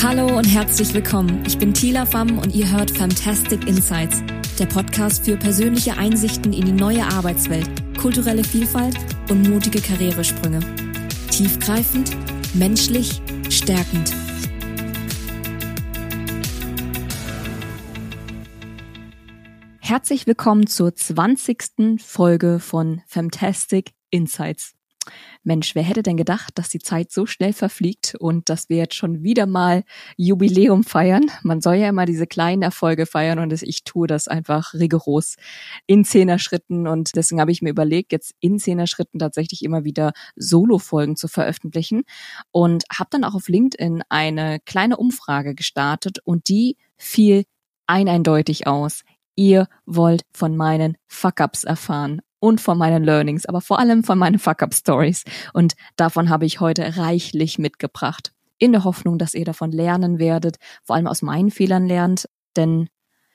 Hallo und herzlich willkommen. Ich bin Tila Pham und ihr hört Fantastic Insights, der Podcast für persönliche Einsichten in die neue Arbeitswelt, kulturelle Vielfalt und mutige Karrieresprünge. Tiefgreifend, menschlich, stärkend. Herzlich willkommen zur 20. Folge von Fantastic Insights. Mensch, wer hätte denn gedacht, dass die Zeit so schnell verfliegt und dass wir jetzt schon wieder mal Jubiläum feiern? Man soll ja immer diese kleinen Erfolge feiern und ich tue das einfach rigoros in Zehner-Schritten und deswegen habe ich mir überlegt, jetzt in Zehner-Schritten tatsächlich immer wieder Solo-Folgen zu veröffentlichen und habe dann auch auf LinkedIn eine kleine Umfrage gestartet und die fiel eindeutig aus. Ihr wollt von meinen Fuck-Ups erfahren und von meinen Learnings, aber vor allem von meinen Fuck-Up-Stories. Und davon habe ich heute reichlich mitgebracht. In der Hoffnung, dass ihr davon lernen werdet, vor allem aus meinen Fehlern lernt. Denn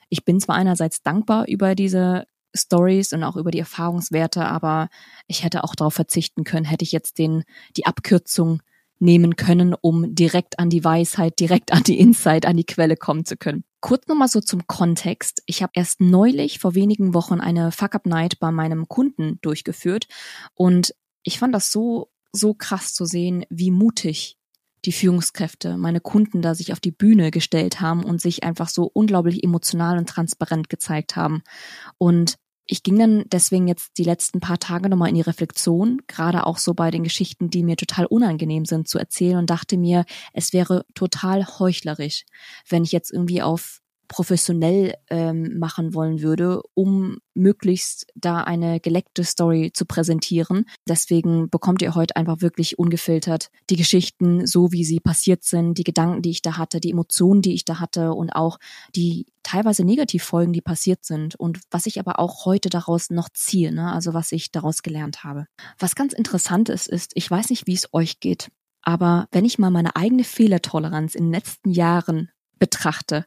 ich bin zwar einerseits dankbar über diese Stories und auch über die Erfahrungswerte, aber ich hätte auch darauf verzichten können, hätte ich jetzt den, die Abkürzung nehmen können, um direkt an die Weisheit, direkt an die Insight, an die Quelle kommen zu können. Kurz nochmal so zum Kontext. Ich habe erst neulich vor wenigen Wochen eine Fuck-Up-Night bei meinem Kunden durchgeführt und ich fand das so, so krass zu sehen, wie mutig die Führungskräfte, meine Kunden da sich auf die Bühne gestellt haben und sich einfach so unglaublich emotional und transparent gezeigt haben. Und ich ging dann deswegen jetzt die letzten paar Tage nochmal in die Reflexion, gerade auch so bei den Geschichten, die mir total unangenehm sind zu erzählen und dachte mir, es wäre total heuchlerisch, wenn ich jetzt irgendwie auf professionell ähm, machen wollen würde, um möglichst da eine geleckte Story zu präsentieren. Deswegen bekommt ihr heute einfach wirklich ungefiltert die Geschichten, so wie sie passiert sind, die Gedanken, die ich da hatte, die Emotionen, die ich da hatte und auch die teilweise Negativfolgen, die passiert sind und was ich aber auch heute daraus noch ziehe, ne? also was ich daraus gelernt habe. Was ganz interessant ist, ist, ich weiß nicht, wie es euch geht, aber wenn ich mal meine eigene Fehlertoleranz in den letzten Jahren betrachte,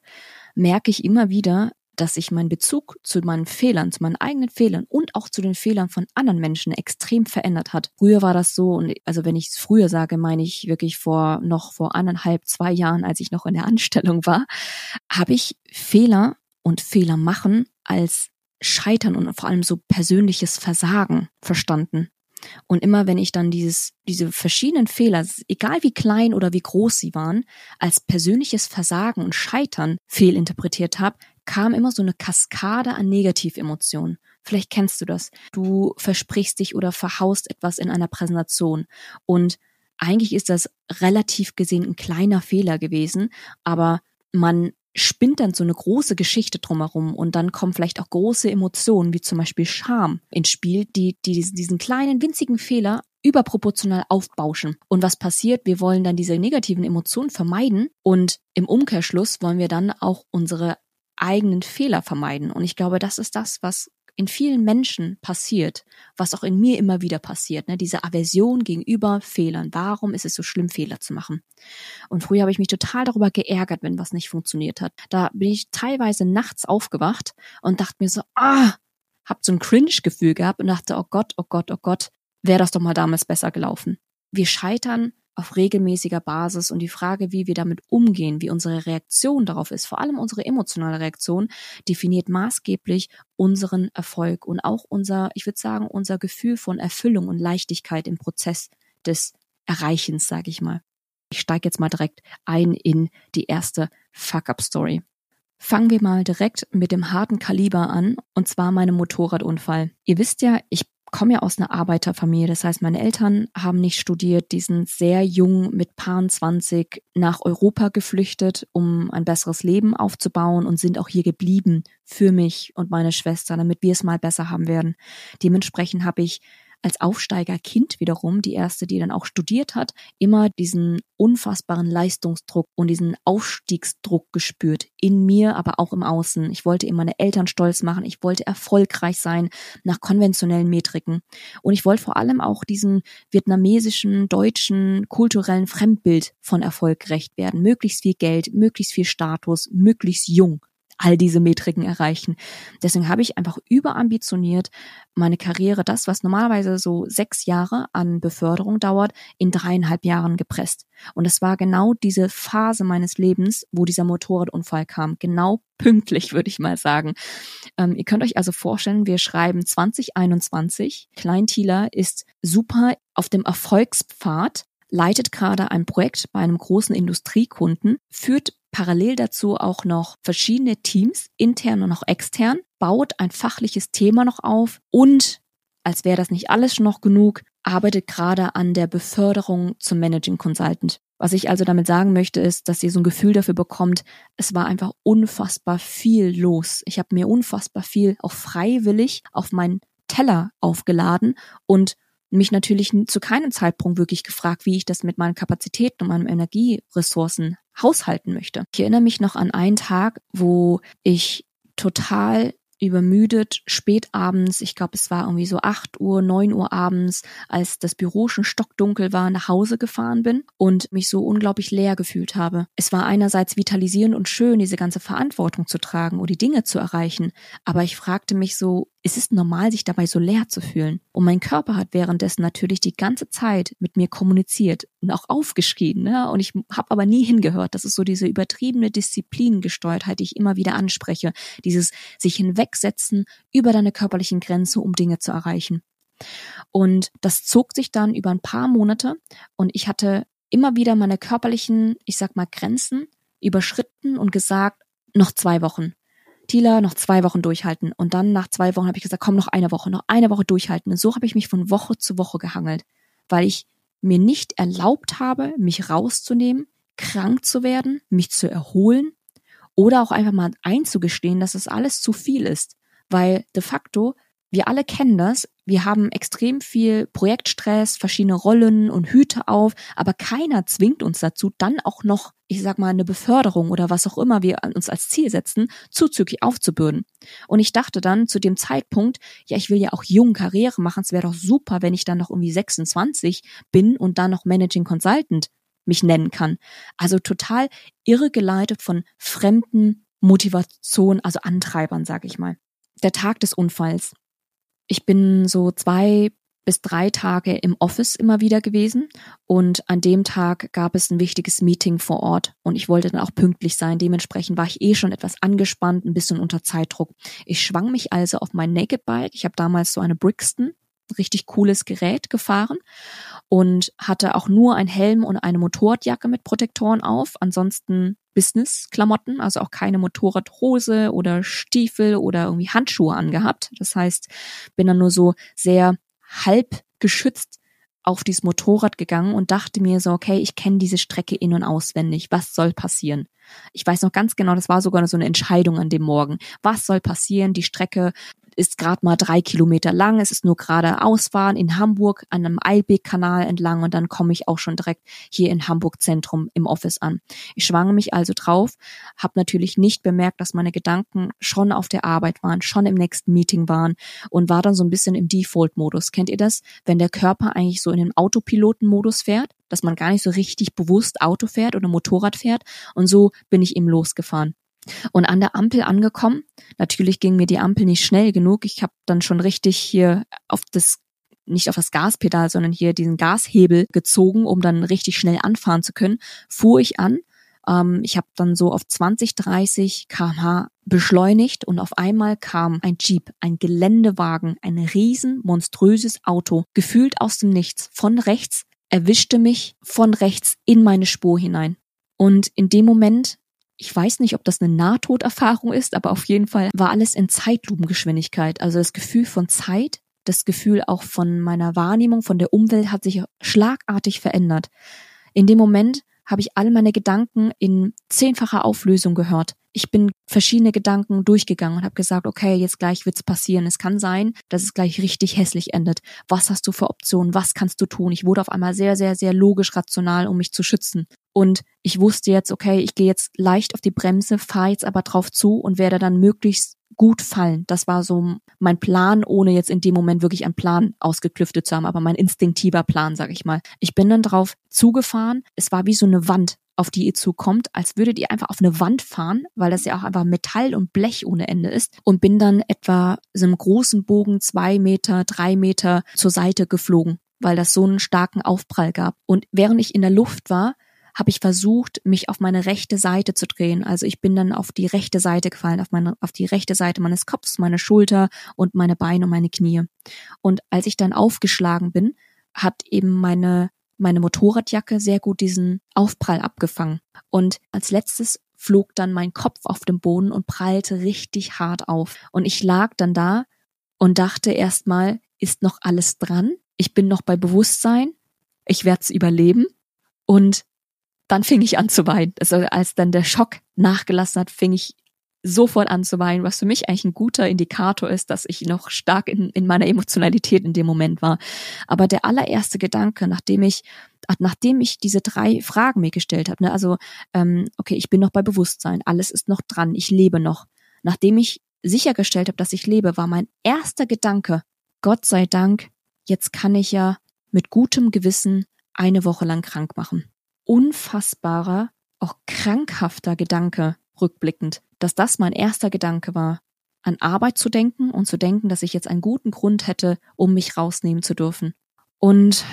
merke ich immer wieder, dass sich mein Bezug zu meinen Fehlern, zu meinen eigenen Fehlern und auch zu den Fehlern von anderen Menschen extrem verändert hat. Früher war das so, und also wenn ich es früher sage, meine ich wirklich vor noch vor anderthalb, zwei Jahren, als ich noch in der Anstellung war, habe ich Fehler und Fehler machen als Scheitern und vor allem so persönliches Versagen verstanden. Und immer wenn ich dann dieses, diese verschiedenen Fehler, egal wie klein oder wie groß sie waren, als persönliches Versagen und Scheitern fehlinterpretiert habe, kam immer so eine Kaskade an Negativemotionen. Vielleicht kennst du das. Du versprichst dich oder verhaust etwas in einer Präsentation und eigentlich ist das relativ gesehen ein kleiner Fehler gewesen, aber man spinnt dann so eine große Geschichte drumherum und dann kommen vielleicht auch große Emotionen, wie zum Beispiel Scham ins Spiel, die, die diesen kleinen, winzigen Fehler überproportional aufbauschen. Und was passiert? Wir wollen dann diese negativen Emotionen vermeiden und im Umkehrschluss wollen wir dann auch unsere eigenen Fehler vermeiden. Und ich glaube, das ist das, was in vielen Menschen passiert, was auch in mir immer wieder passiert, ne? diese Aversion gegenüber Fehlern. Warum ist es so schlimm, Fehler zu machen? Und früher habe ich mich total darüber geärgert, wenn was nicht funktioniert hat. Da bin ich teilweise nachts aufgewacht und dachte mir so, ah, hab so ein Cringe-Gefühl gehabt und dachte, oh Gott, oh Gott, oh Gott, wäre das doch mal damals besser gelaufen. Wir scheitern auf regelmäßiger Basis und die Frage, wie wir damit umgehen, wie unsere Reaktion darauf ist, vor allem unsere emotionale Reaktion, definiert maßgeblich unseren Erfolg und auch unser, ich würde sagen, unser Gefühl von Erfüllung und Leichtigkeit im Prozess des Erreichens, sage ich mal. Ich steige jetzt mal direkt ein in die erste Fuck-up-Story. Fangen wir mal direkt mit dem harten Kaliber an, und zwar meinem Motorradunfall. Ihr wisst ja, ich komme ja aus einer Arbeiterfamilie. Das heißt, meine Eltern haben nicht studiert, die sind sehr jung mit Paaren 20 nach Europa geflüchtet, um ein besseres Leben aufzubauen und sind auch hier geblieben für mich und meine Schwester, damit wir es mal besser haben werden. Dementsprechend habe ich als Aufsteigerkind wiederum, die erste, die dann auch studiert hat, immer diesen unfassbaren Leistungsdruck und diesen Aufstiegsdruck gespürt. In mir, aber auch im Außen. Ich wollte immer meine Eltern stolz machen. Ich wollte erfolgreich sein nach konventionellen Metriken. Und ich wollte vor allem auch diesem vietnamesischen, deutschen, kulturellen Fremdbild von Erfolg gerecht werden. Möglichst viel Geld, möglichst viel Status, möglichst jung all diese Metriken erreichen. Deswegen habe ich einfach überambitioniert meine Karriere, das, was normalerweise so sechs Jahre an Beförderung dauert, in dreieinhalb Jahren gepresst. Und es war genau diese Phase meines Lebens, wo dieser Motorradunfall kam. Genau pünktlich, würde ich mal sagen. Ähm, ihr könnt euch also vorstellen, wir schreiben 2021. Klein Thieler ist super auf dem Erfolgspfad leitet gerade ein Projekt bei einem großen Industriekunden, führt parallel dazu auch noch verschiedene Teams, intern und auch extern, baut ein fachliches Thema noch auf und, als wäre das nicht alles schon noch genug, arbeitet gerade an der Beförderung zum Managing Consultant. Was ich also damit sagen möchte, ist, dass ihr so ein Gefühl dafür bekommt, es war einfach unfassbar viel los. Ich habe mir unfassbar viel auch freiwillig auf meinen Teller aufgeladen und mich natürlich zu keinem Zeitpunkt wirklich gefragt, wie ich das mit meinen Kapazitäten und meinen Energieressourcen haushalten möchte. Ich erinnere mich noch an einen Tag, wo ich total übermüdet, spät abends, ich glaube es war irgendwie so acht Uhr, neun Uhr abends, als das Büro schon stockdunkel war, nach Hause gefahren bin und mich so unglaublich leer gefühlt habe. Es war einerseits vitalisierend und schön, diese ganze Verantwortung zu tragen und die Dinge zu erreichen, aber ich fragte mich so, es ist normal, sich dabei so leer zu fühlen. Und mein Körper hat währenddessen natürlich die ganze Zeit mit mir kommuniziert und auch aufgeschrien. Ne? Und ich habe aber nie hingehört. Das ist so diese übertriebene Disziplinengesteuertheit, die ich immer wieder anspreche. Dieses sich hinwegsetzen über deine körperlichen Grenzen, um Dinge zu erreichen. Und das zog sich dann über ein paar Monate und ich hatte immer wieder meine körperlichen, ich sag mal, Grenzen überschritten und gesagt, noch zwei Wochen, Tila, noch zwei Wochen durchhalten. Und dann nach zwei Wochen habe ich gesagt, komm, noch eine Woche, noch eine Woche durchhalten. Und so habe ich mich von Woche zu Woche gehangelt, weil ich mir nicht erlaubt habe, mich rauszunehmen, krank zu werden, mich zu erholen oder auch einfach mal einzugestehen, dass es alles zu viel ist. Weil de facto wir alle kennen das. Wir haben extrem viel Projektstress, verschiedene Rollen und Hüte auf, aber keiner zwingt uns dazu, dann auch noch, ich sag mal, eine Beförderung oder was auch immer wir uns als Ziel setzen, zuzüglich aufzubürden. Und ich dachte dann zu dem Zeitpunkt, ja, ich will ja auch jung Karriere machen. Es wäre doch super, wenn ich dann noch irgendwie 26 bin und dann noch Managing Consultant mich nennen kann. Also total irregeleitet von fremden Motivation, also Antreibern, sag ich mal. Der Tag des Unfalls. Ich bin so zwei bis drei Tage im Office immer wieder gewesen und an dem Tag gab es ein wichtiges Meeting vor Ort und ich wollte dann auch pünktlich sein. Dementsprechend war ich eh schon etwas angespannt, ein bisschen unter Zeitdruck. Ich schwang mich also auf mein Naked Bike. Ich habe damals so eine Brixton, richtig cooles Gerät gefahren und hatte auch nur ein Helm und eine Motorradjacke mit Protektoren auf. Ansonsten Business-Klamotten, also auch keine Motorradhose oder Stiefel oder irgendwie Handschuhe angehabt. Das heißt, bin dann nur so sehr halb geschützt auf dieses Motorrad gegangen und dachte mir so, okay, ich kenne diese Strecke in und auswendig. Was soll passieren? Ich weiß noch ganz genau, das war sogar so eine Entscheidung an dem Morgen. Was soll passieren? Die Strecke ist gerade mal drei Kilometer lang. Es ist nur gerade Ausfahren in Hamburg an einem Eilbeek-Kanal entlang und dann komme ich auch schon direkt hier in Hamburg Zentrum im Office an. Ich schwange mich also drauf, habe natürlich nicht bemerkt, dass meine Gedanken schon auf der Arbeit waren, schon im nächsten Meeting waren und war dann so ein bisschen im Default-Modus. Kennt ihr das? Wenn der Körper eigentlich so in den Autopiloten-Modus fährt, dass man gar nicht so richtig bewusst Auto fährt oder Motorrad fährt und so bin ich eben losgefahren. Und an der Ampel angekommen, natürlich ging mir die Ampel nicht schnell genug. Ich habe dann schon richtig hier auf das nicht auf das Gaspedal, sondern hier diesen Gashebel gezogen, um dann richtig schnell anfahren zu können, fuhr ich an. Ähm, ich habe dann so auf 20, 30 kmh beschleunigt und auf einmal kam ein Jeep, ein Geländewagen, ein riesen monströses Auto, gefühlt aus dem Nichts, von rechts, erwischte mich von rechts in meine Spur hinein. Und in dem Moment ich weiß nicht, ob das eine Nahtoderfahrung ist, aber auf jeden Fall war alles in Zeitlupengeschwindigkeit. Also das Gefühl von Zeit, das Gefühl auch von meiner Wahrnehmung, von der Umwelt hat sich schlagartig verändert. In dem Moment habe ich all meine Gedanken in zehnfacher Auflösung gehört. Ich bin verschiedene Gedanken durchgegangen und habe gesagt, okay, jetzt gleich wird's passieren. Es kann sein, dass es gleich richtig hässlich endet. Was hast du für Optionen? Was kannst du tun? Ich wurde auf einmal sehr, sehr, sehr logisch rational, um mich zu schützen. Und ich wusste jetzt, okay, ich gehe jetzt leicht auf die Bremse, fahre jetzt aber drauf zu und werde dann möglichst gut fallen. Das war so mein Plan, ohne jetzt in dem Moment wirklich einen Plan ausgeklüftet zu haben, aber mein instinktiver Plan, sag ich mal. Ich bin dann drauf zugefahren. Es war wie so eine Wand auf die ihr zukommt, als würdet ihr einfach auf eine Wand fahren, weil das ja auch einfach Metall und Blech ohne Ende ist und bin dann etwa so einem großen Bogen zwei Meter, drei Meter zur Seite geflogen, weil das so einen starken Aufprall gab. Und während ich in der Luft war, habe ich versucht, mich auf meine rechte Seite zu drehen. Also ich bin dann auf die rechte Seite gefallen, auf meine, auf die rechte Seite meines Kopfs, meine Schulter und meine Beine und meine Knie. Und als ich dann aufgeschlagen bin, hat eben meine meine Motorradjacke sehr gut diesen Aufprall abgefangen. Und als letztes flog dann mein Kopf auf dem Boden und prallte richtig hart auf. Und ich lag dann da und dachte erstmal, ist noch alles dran? Ich bin noch bei Bewusstsein. Ich werde es überleben. Und dann fing ich an zu weinen. Also als dann der Schock nachgelassen hat, fing ich sofort anzuweinen, was für mich eigentlich ein guter Indikator ist, dass ich noch stark in, in meiner Emotionalität in dem Moment war. Aber der allererste Gedanke, nachdem ich nachdem ich diese drei Fragen mir gestellt habe, ne, also ähm, okay, ich bin noch bei Bewusstsein, alles ist noch dran, ich lebe noch. Nachdem ich sichergestellt habe, dass ich lebe, war mein erster Gedanke, Gott sei Dank, jetzt kann ich ja mit gutem Gewissen eine Woche lang krank machen. Unfassbarer, auch krankhafter Gedanke, rückblickend, dass das mein erster Gedanke war, an Arbeit zu denken und zu denken, dass ich jetzt einen guten Grund hätte, um mich rausnehmen zu dürfen. Und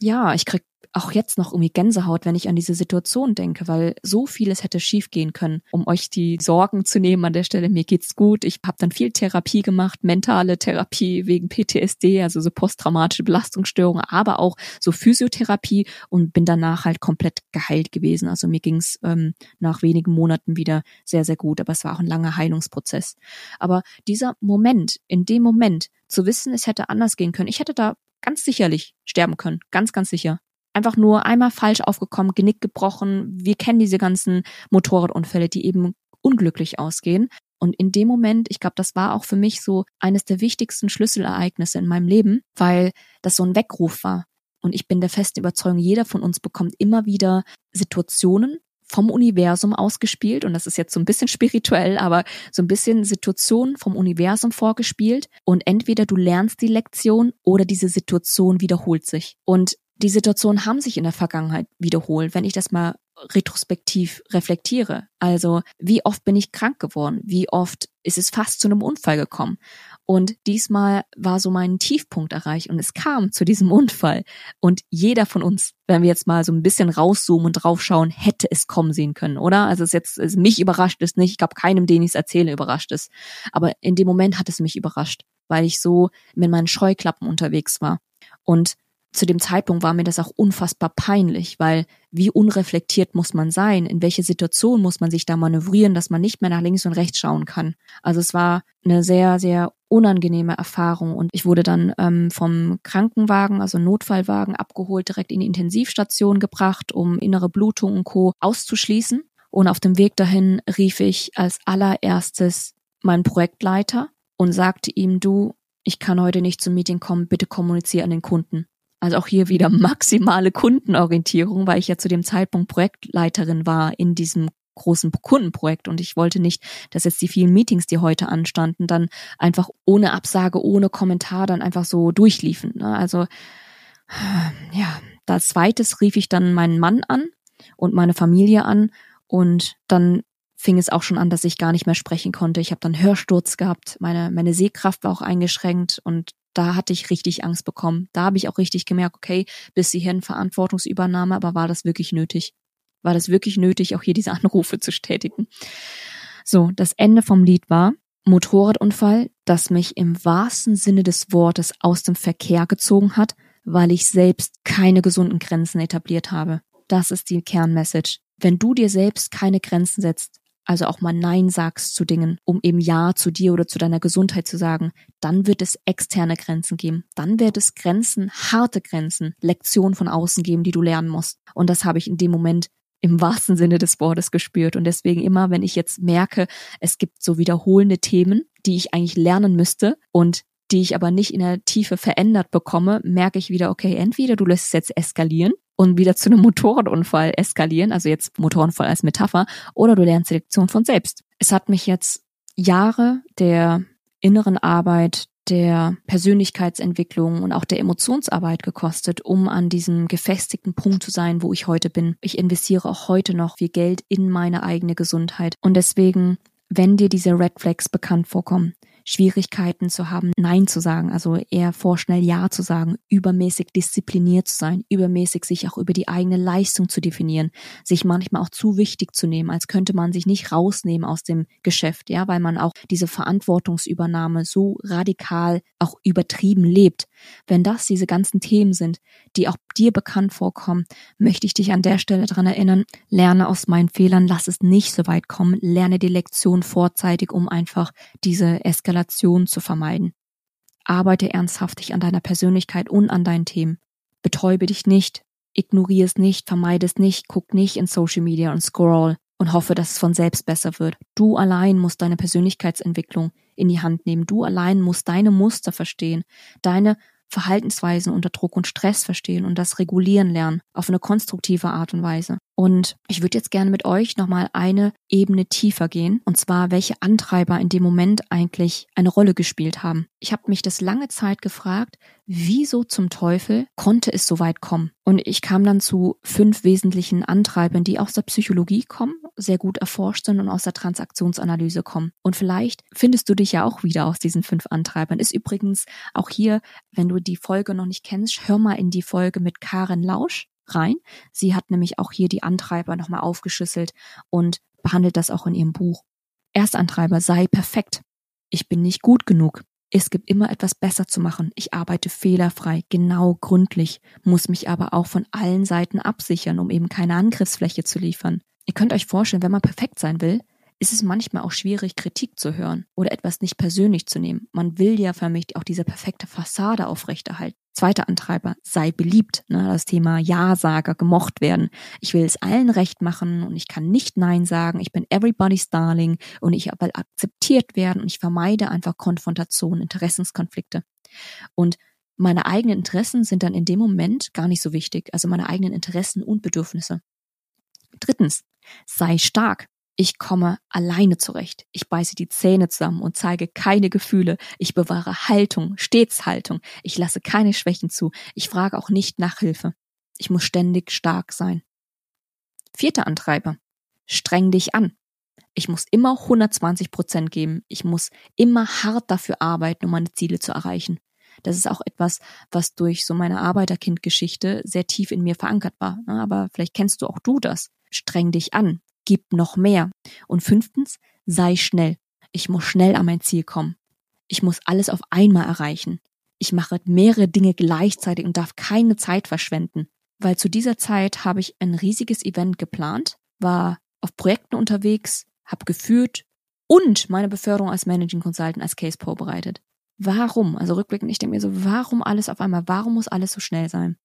ja, ich krieg auch jetzt noch irgendwie Gänsehaut, wenn ich an diese Situation denke, weil so vieles hätte schiefgehen können, um euch die Sorgen zu nehmen an der Stelle. Mir geht's gut. Ich habe dann viel Therapie gemacht, mentale Therapie wegen PTSD, also so posttraumatische Belastungsstörungen, aber auch so Physiotherapie und bin danach halt komplett geheilt gewesen. Also mir ging's ähm, nach wenigen Monaten wieder sehr, sehr gut, aber es war auch ein langer Heilungsprozess. Aber dieser Moment, in dem Moment zu wissen, es hätte anders gehen können, ich hätte da ganz sicherlich sterben können, ganz, ganz sicher einfach nur einmal falsch aufgekommen, Genick gebrochen. Wir kennen diese ganzen Motorradunfälle, die eben unglücklich ausgehen. Und in dem Moment, ich glaube, das war auch für mich so eines der wichtigsten Schlüsselereignisse in meinem Leben, weil das so ein Weckruf war. Und ich bin der festen Überzeugung, jeder von uns bekommt immer wieder Situationen vom Universum ausgespielt. Und das ist jetzt so ein bisschen spirituell, aber so ein bisschen Situationen vom Universum vorgespielt. Und entweder du lernst die Lektion oder diese Situation wiederholt sich. Und die Situationen haben sich in der Vergangenheit wiederholt, wenn ich das mal retrospektiv reflektiere. Also, wie oft bin ich krank geworden? Wie oft ist es fast zu einem Unfall gekommen? Und diesmal war so mein Tiefpunkt erreicht und es kam zu diesem Unfall. Und jeder von uns, wenn wir jetzt mal so ein bisschen rauszoomen und draufschauen, hätte es kommen sehen können, oder? Also es jetzt, es mich überrascht es nicht. Ich glaube, keinem, den ich es erzähle, überrascht es. Aber in dem Moment hat es mich überrascht, weil ich so mit meinen Scheuklappen unterwegs war. Und zu dem Zeitpunkt war mir das auch unfassbar peinlich, weil wie unreflektiert muss man sein? In welche Situation muss man sich da manövrieren, dass man nicht mehr nach links und rechts schauen kann? Also es war eine sehr, sehr unangenehme Erfahrung und ich wurde dann ähm, vom Krankenwagen, also Notfallwagen, abgeholt, direkt in die Intensivstation gebracht, um innere Blutung und Co. auszuschließen. Und auf dem Weg dahin rief ich als allererstes meinen Projektleiter und sagte ihm, du, ich kann heute nicht zum Meeting kommen, bitte kommuniziere an den Kunden. Also auch hier wieder maximale Kundenorientierung, weil ich ja zu dem Zeitpunkt Projektleiterin war in diesem großen Kundenprojekt und ich wollte nicht, dass jetzt die vielen Meetings, die heute anstanden, dann einfach ohne Absage, ohne Kommentar dann einfach so durchliefen. Ne? Also ja, als zweites rief ich dann meinen Mann an und meine Familie an und dann fing es auch schon an, dass ich gar nicht mehr sprechen konnte. Ich habe dann Hörsturz gehabt, meine meine Sehkraft war auch eingeschränkt und da hatte ich richtig Angst bekommen. Da habe ich auch richtig gemerkt, okay, bis hierhin Verantwortungsübernahme, aber war das wirklich nötig? War das wirklich nötig, auch hier diese Anrufe zu stätigen? So, das Ende vom Lied war Motorradunfall, das mich im wahrsten Sinne des Wortes aus dem Verkehr gezogen hat, weil ich selbst keine gesunden Grenzen etabliert habe. Das ist die Kernmessage. Wenn du dir selbst keine Grenzen setzt, also auch mal Nein sagst zu Dingen, um eben Ja zu dir oder zu deiner Gesundheit zu sagen, dann wird es externe Grenzen geben. Dann wird es Grenzen, harte Grenzen, Lektionen von außen geben, die du lernen musst. Und das habe ich in dem Moment im wahrsten Sinne des Wortes gespürt. Und deswegen immer, wenn ich jetzt merke, es gibt so wiederholende Themen, die ich eigentlich lernen müsste und die ich aber nicht in der Tiefe verändert bekomme, merke ich wieder, okay, entweder du lässt es jetzt eskalieren und wieder zu einem Motorradunfall eskalieren, also jetzt Motorradunfall als Metapher, oder du lernst die Lektion von selbst. Es hat mich jetzt Jahre der inneren Arbeit der Persönlichkeitsentwicklung und auch der Emotionsarbeit gekostet, um an diesem gefestigten Punkt zu sein, wo ich heute bin. Ich investiere auch heute noch viel Geld in meine eigene Gesundheit. Und deswegen, wenn dir diese Red Flags bekannt vorkommen, Schwierigkeiten zu haben, Nein zu sagen, also eher vorschnell Ja zu sagen, übermäßig diszipliniert zu sein, übermäßig sich auch über die eigene Leistung zu definieren, sich manchmal auch zu wichtig zu nehmen, als könnte man sich nicht rausnehmen aus dem Geschäft, ja, weil man auch diese Verantwortungsübernahme so radikal auch übertrieben lebt. Wenn das diese ganzen Themen sind, die auch dir bekannt vorkommen, möchte ich dich an der Stelle dran erinnern, lerne aus meinen Fehlern, lass es nicht so weit kommen, lerne die Lektion vorzeitig, um einfach diese Eskalation zu vermeiden. Arbeite ernsthaftig an deiner Persönlichkeit und an deinen Themen. Betäube dich nicht, ignoriere es nicht, vermeide es nicht, guck nicht in Social Media und scroll und hoffe, dass es von selbst besser wird. Du allein musst deine Persönlichkeitsentwicklung in die Hand nehmen. Du allein musst deine Muster verstehen, deine Verhaltensweisen unter Druck und Stress verstehen und das regulieren lernen auf eine konstruktive Art und Weise. Und ich würde jetzt gerne mit euch nochmal eine Ebene tiefer gehen, und zwar, welche Antreiber in dem Moment eigentlich eine Rolle gespielt haben. Ich habe mich das lange Zeit gefragt, wieso zum Teufel konnte es so weit kommen? Und ich kam dann zu fünf wesentlichen Antreibern, die aus der Psychologie kommen, sehr gut erforscht sind und aus der Transaktionsanalyse kommen. Und vielleicht findest du dich ja auch wieder aus diesen fünf Antreibern. Ist übrigens auch hier, wenn du die Folge noch nicht kennst, hör mal in die Folge mit Karen Lausch rein. Sie hat nämlich auch hier die Antreiber nochmal aufgeschlüsselt und behandelt das auch in ihrem Buch. Erstantreiber sei perfekt. Ich bin nicht gut genug. Es gibt immer etwas besser zu machen. Ich arbeite fehlerfrei, genau gründlich, muss mich aber auch von allen Seiten absichern, um eben keine Angriffsfläche zu liefern. Ihr könnt euch vorstellen, wenn man perfekt sein will, ist es manchmal auch schwierig, Kritik zu hören oder etwas nicht persönlich zu nehmen. Man will ja für mich auch diese perfekte Fassade aufrechterhalten. Zweiter Antreiber, sei beliebt. Ne? Das Thema Ja-Sager, gemocht werden. Ich will es allen recht machen und ich kann nicht Nein sagen. Ich bin everybody's darling und ich will akzeptiert werden und ich vermeide einfach Konfrontation, Interessenskonflikte. Und meine eigenen Interessen sind dann in dem Moment gar nicht so wichtig. Also meine eigenen Interessen und Bedürfnisse. Drittens, sei stark. Ich komme alleine zurecht. Ich beiße die Zähne zusammen und zeige keine Gefühle. Ich bewahre Haltung, stets Haltung. Ich lasse keine Schwächen zu. Ich frage auch nicht nach Hilfe. Ich muss ständig stark sein. Vierter Antreiber. Streng dich an. Ich muss immer 120 Prozent geben. Ich muss immer hart dafür arbeiten, um meine Ziele zu erreichen. Das ist auch etwas, was durch so meine Arbeiterkindgeschichte sehr tief in mir verankert war. Aber vielleicht kennst du auch du das. Streng dich an gib noch mehr. Und fünftens, sei schnell. Ich muss schnell an mein Ziel kommen. Ich muss alles auf einmal erreichen. Ich mache mehrere Dinge gleichzeitig und darf keine Zeit verschwenden. Weil zu dieser Zeit habe ich ein riesiges Event geplant, war auf Projekten unterwegs, habe geführt und meine Beförderung als Managing Consultant als Case vorbereitet. Warum? Also rückblickend, ich denke mir so, warum alles auf einmal? Warum muss alles so schnell sein?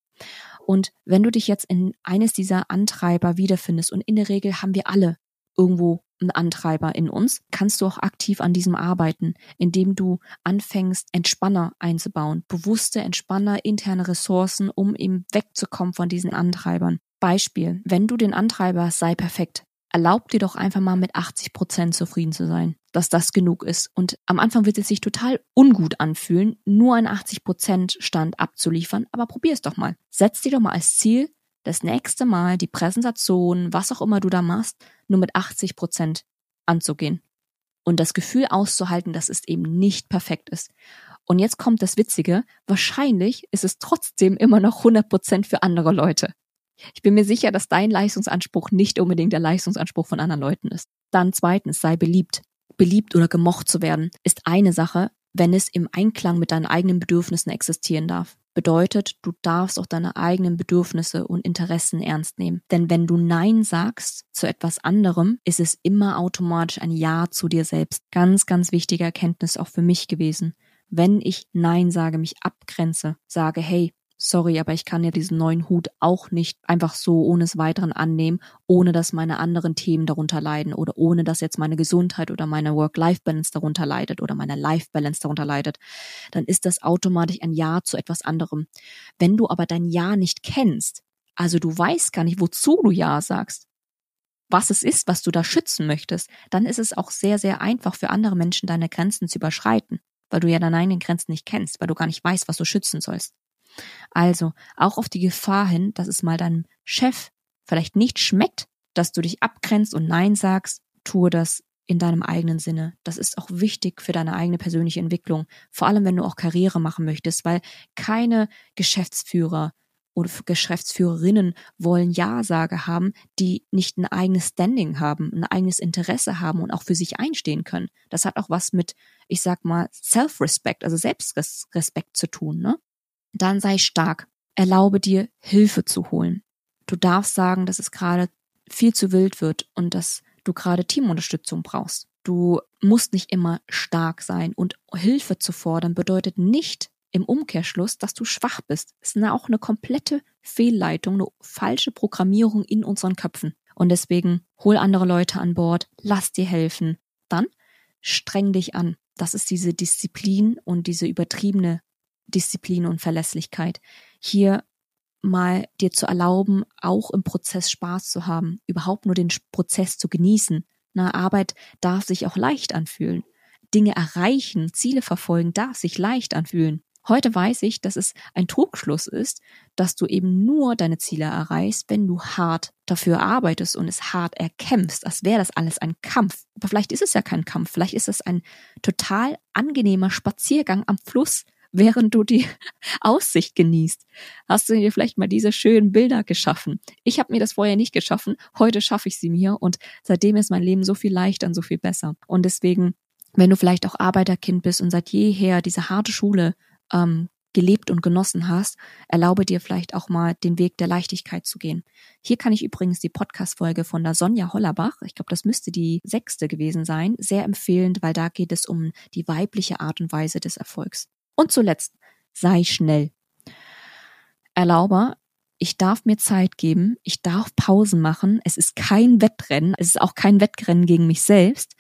Und wenn du dich jetzt in eines dieser Antreiber wiederfindest, und in der Regel haben wir alle irgendwo einen Antreiber in uns, kannst du auch aktiv an diesem arbeiten, indem du anfängst, Entspanner einzubauen, bewusste Entspanner, interne Ressourcen, um eben wegzukommen von diesen Antreibern. Beispiel, wenn du den Antreiber sei perfekt, erlaub dir doch einfach mal mit 80 Prozent zufrieden zu sein, dass das genug ist. Und am Anfang wird es sich total ungut anfühlen, nur einen 80 Prozent Stand abzuliefern, aber probier es doch mal. Setz dir doch mal als Ziel, das nächste Mal die Präsentation, was auch immer du da machst, nur mit 80 Prozent anzugehen. Und das Gefühl auszuhalten, dass es eben nicht perfekt ist. Und jetzt kommt das Witzige, wahrscheinlich ist es trotzdem immer noch 100 Prozent für andere Leute. Ich bin mir sicher, dass dein Leistungsanspruch nicht unbedingt der Leistungsanspruch von anderen Leuten ist. Dann zweitens, sei beliebt. Beliebt oder gemocht zu werden ist eine Sache, wenn es im Einklang mit deinen eigenen Bedürfnissen existieren darf. Bedeutet, du darfst auch deine eigenen Bedürfnisse und Interessen ernst nehmen. Denn wenn du Nein sagst zu etwas anderem, ist es immer automatisch ein Ja zu dir selbst. Ganz, ganz wichtige Erkenntnis auch für mich gewesen. Wenn ich Nein sage, mich abgrenze, sage, hey, sorry, aber ich kann ja diesen neuen Hut auch nicht einfach so ohne es weiteren annehmen, ohne dass meine anderen Themen darunter leiden oder ohne dass jetzt meine Gesundheit oder meine Work-Life-Balance darunter leidet oder meine Life-Balance darunter leidet, dann ist das automatisch ein Ja zu etwas anderem. Wenn du aber dein Ja nicht kennst, also du weißt gar nicht, wozu du Ja sagst, was es ist, was du da schützen möchtest, dann ist es auch sehr, sehr einfach für andere Menschen deine Grenzen zu überschreiten. weil du ja deine eigenen Grenzen nicht kennst, weil du gar nicht weißt, was du schützen sollst. Also auch auf die Gefahr hin, dass es mal deinem Chef vielleicht nicht schmeckt, dass du dich abgrenzt und Nein sagst, tue das in deinem eigenen Sinne. Das ist auch wichtig für deine eigene persönliche Entwicklung. Vor allem, wenn du auch Karriere machen möchtest, weil keine Geschäftsführer oder Geschäftsführerinnen wollen Ja-Sage haben, die nicht ein eigenes Standing haben, ein eigenes Interesse haben und auch für sich einstehen können. Das hat auch was mit, ich sag mal, Self-Respect, also Selbstrespekt zu tun, ne? Dann sei stark. Erlaube dir, Hilfe zu holen. Du darfst sagen, dass es gerade viel zu wild wird und dass du gerade Teamunterstützung brauchst. Du musst nicht immer stark sein und Hilfe zu fordern bedeutet nicht im Umkehrschluss, dass du schwach bist. Es ist auch eine komplette Fehlleitung, eine falsche Programmierung in unseren Köpfen. Und deswegen hol andere Leute an Bord, lass dir helfen. Dann streng dich an. Das ist diese Disziplin und diese übertriebene Disziplin und Verlässlichkeit. Hier mal dir zu erlauben, auch im Prozess Spaß zu haben, überhaupt nur den Prozess zu genießen. Na, Arbeit darf sich auch leicht anfühlen. Dinge erreichen, Ziele verfolgen darf sich leicht anfühlen. Heute weiß ich, dass es ein Trugschluss ist, dass du eben nur deine Ziele erreichst, wenn du hart dafür arbeitest und es hart erkämpfst, als wäre das alles ein Kampf. Aber vielleicht ist es ja kein Kampf, vielleicht ist es ein total angenehmer Spaziergang am Fluss, während du die Aussicht genießt. Hast du dir vielleicht mal diese schönen Bilder geschaffen? Ich habe mir das vorher nicht geschaffen, heute schaffe ich sie mir und seitdem ist mein Leben so viel leichter und so viel besser. Und deswegen, wenn du vielleicht auch Arbeiterkind bist und seit jeher diese harte Schule ähm, gelebt und genossen hast, erlaube dir vielleicht auch mal den Weg der Leichtigkeit zu gehen. Hier kann ich übrigens die Podcast-Folge von der Sonja Hollerbach, ich glaube, das müsste die sechste gewesen sein, sehr empfehlen, weil da geht es um die weibliche Art und Weise des Erfolgs. Und zuletzt, sei schnell. Erlaube, ich darf mir Zeit geben, ich darf Pausen machen, es ist kein Wettrennen, es ist auch kein Wettrennen gegen mich selbst.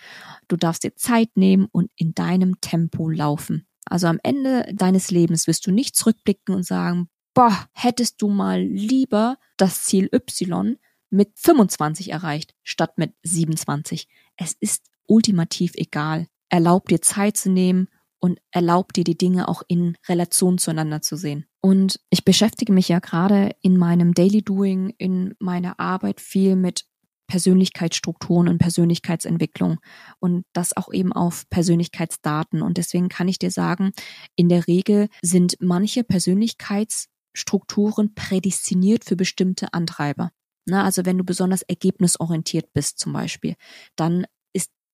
Du darfst dir Zeit nehmen und in deinem Tempo laufen. Also am Ende deines Lebens wirst du nicht zurückblicken und sagen, boah, hättest du mal lieber das Ziel Y mit 25 erreicht, statt mit 27. Es ist ultimativ egal. Erlaub dir Zeit zu nehmen und erlaubt dir die Dinge auch in Relation zueinander zu sehen. Und ich beschäftige mich ja gerade in meinem Daily Doing, in meiner Arbeit viel mit Persönlichkeitsstrukturen und Persönlichkeitsentwicklung und das auch eben auf Persönlichkeitsdaten. Und deswegen kann ich dir sagen, in der Regel sind manche Persönlichkeitsstrukturen prädestiniert für bestimmte Antreiber. Na, also wenn du besonders ergebnisorientiert bist zum Beispiel, dann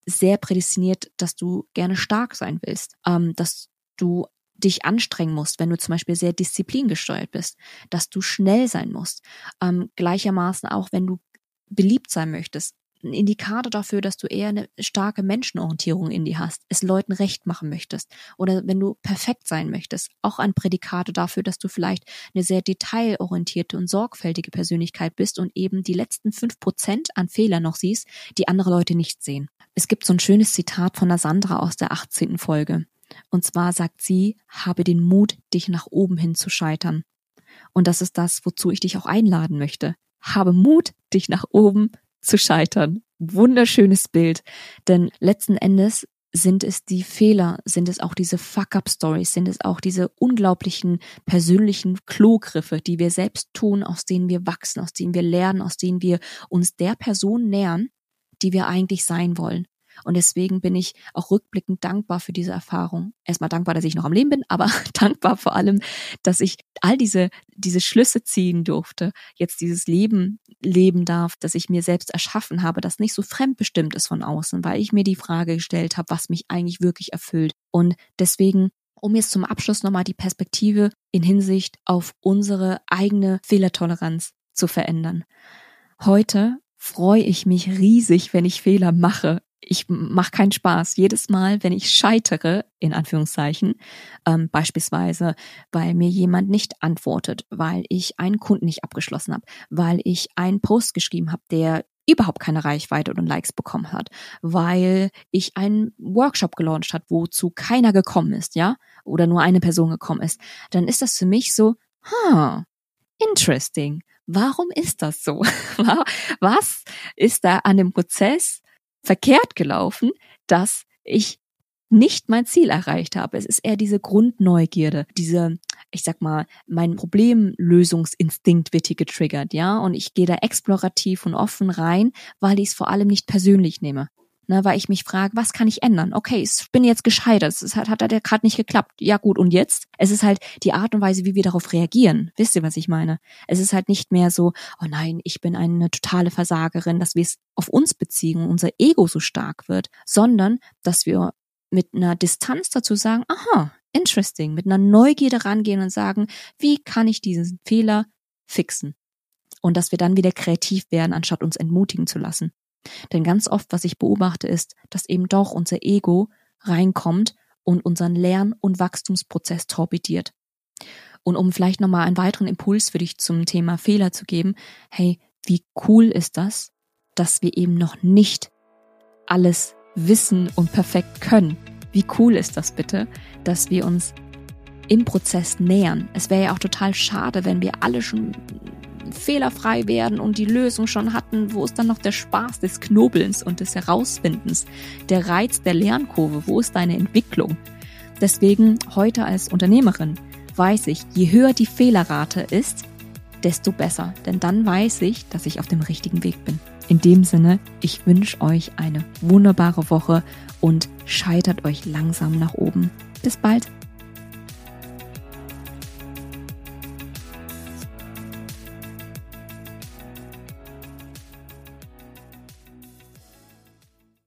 sehr prädestiniert, dass du gerne stark sein willst, ähm, dass du dich anstrengen musst, wenn du zum Beispiel sehr disziplingesteuert bist, dass du schnell sein musst. Ähm, gleichermaßen auch, wenn du beliebt sein möchtest, ein Indikator dafür, dass du eher eine starke Menschenorientierung in dir hast, es Leuten recht machen möchtest oder wenn du perfekt sein möchtest, auch ein Prädikator dafür, dass du vielleicht eine sehr detailorientierte und sorgfältige Persönlichkeit bist und eben die letzten fünf Prozent an Fehlern noch siehst, die andere Leute nicht sehen. Es gibt so ein schönes Zitat von der Sandra aus der 18. Folge. Und zwar sagt sie, habe den Mut, dich nach oben hin zu scheitern. Und das ist das, wozu ich dich auch einladen möchte. Habe Mut, dich nach oben zu scheitern. Wunderschönes Bild. Denn letzten Endes sind es die Fehler, sind es auch diese Fuck-up-Stories, sind es auch diese unglaublichen persönlichen Klogriffe, die wir selbst tun, aus denen wir wachsen, aus denen wir lernen, aus denen wir uns der Person nähern, die wir eigentlich sein wollen. Und deswegen bin ich auch rückblickend dankbar für diese Erfahrung. Erstmal dankbar, dass ich noch am Leben bin, aber dankbar vor allem, dass ich all diese, diese Schlüsse ziehen durfte, jetzt dieses Leben leben darf, das ich mir selbst erschaffen habe, das nicht so fremdbestimmt ist von außen, weil ich mir die Frage gestellt habe, was mich eigentlich wirklich erfüllt. Und deswegen um jetzt zum Abschluss nochmal die Perspektive in Hinsicht auf unsere eigene Fehlertoleranz zu verändern. Heute freue ich mich riesig, wenn ich Fehler mache ich mache keinen Spaß. Jedes Mal, wenn ich scheitere, in Anführungszeichen, ähm, beispielsweise, weil mir jemand nicht antwortet, weil ich einen Kunden nicht abgeschlossen habe, weil ich einen Post geschrieben habe, der überhaupt keine Reichweite und Likes bekommen hat, weil ich einen Workshop gelauncht hat, wozu keiner gekommen ist, ja, oder nur eine Person gekommen ist, dann ist das für mich so, huh, interesting. Warum ist das so? Was ist da an dem Prozess verkehrt gelaufen, dass ich nicht mein Ziel erreicht habe. Es ist eher diese Grundneugierde, diese, ich sag mal, mein Problemlösungsinstinkt wird hier getriggert, ja, und ich gehe da explorativ und offen rein, weil ich es vor allem nicht persönlich nehme. Ne, weil ich mich frage, was kann ich ändern? Okay, ich bin jetzt gescheitert, es hat, hat, ja gerade nicht geklappt. Ja gut, und jetzt? Es ist halt die Art und Weise, wie wir darauf reagieren. Wisst ihr, was ich meine? Es ist halt nicht mehr so, oh nein, ich bin eine totale Versagerin, dass wir es auf uns beziehen und unser Ego so stark wird, sondern dass wir mit einer Distanz dazu sagen, aha, interesting, mit einer Neugierde rangehen und sagen, wie kann ich diesen Fehler fixen? Und dass wir dann wieder kreativ werden, anstatt uns entmutigen zu lassen. Denn ganz oft, was ich beobachte, ist, dass eben doch unser Ego reinkommt und unseren Lern- und Wachstumsprozess torpediert. Und um vielleicht nochmal einen weiteren Impuls für dich zum Thema Fehler zu geben, hey, wie cool ist das, dass wir eben noch nicht alles wissen und perfekt können. Wie cool ist das bitte, dass wir uns im Prozess nähern. Es wäre ja auch total schade, wenn wir alle schon fehlerfrei werden und die Lösung schon hatten, wo ist dann noch der Spaß des Knobelns und des Herausfindens, der Reiz der Lernkurve, wo ist deine Entwicklung? Deswegen heute als Unternehmerin weiß ich, je höher die Fehlerrate ist, desto besser, denn dann weiß ich, dass ich auf dem richtigen Weg bin. In dem Sinne, ich wünsche euch eine wunderbare Woche und scheitert euch langsam nach oben. Bis bald.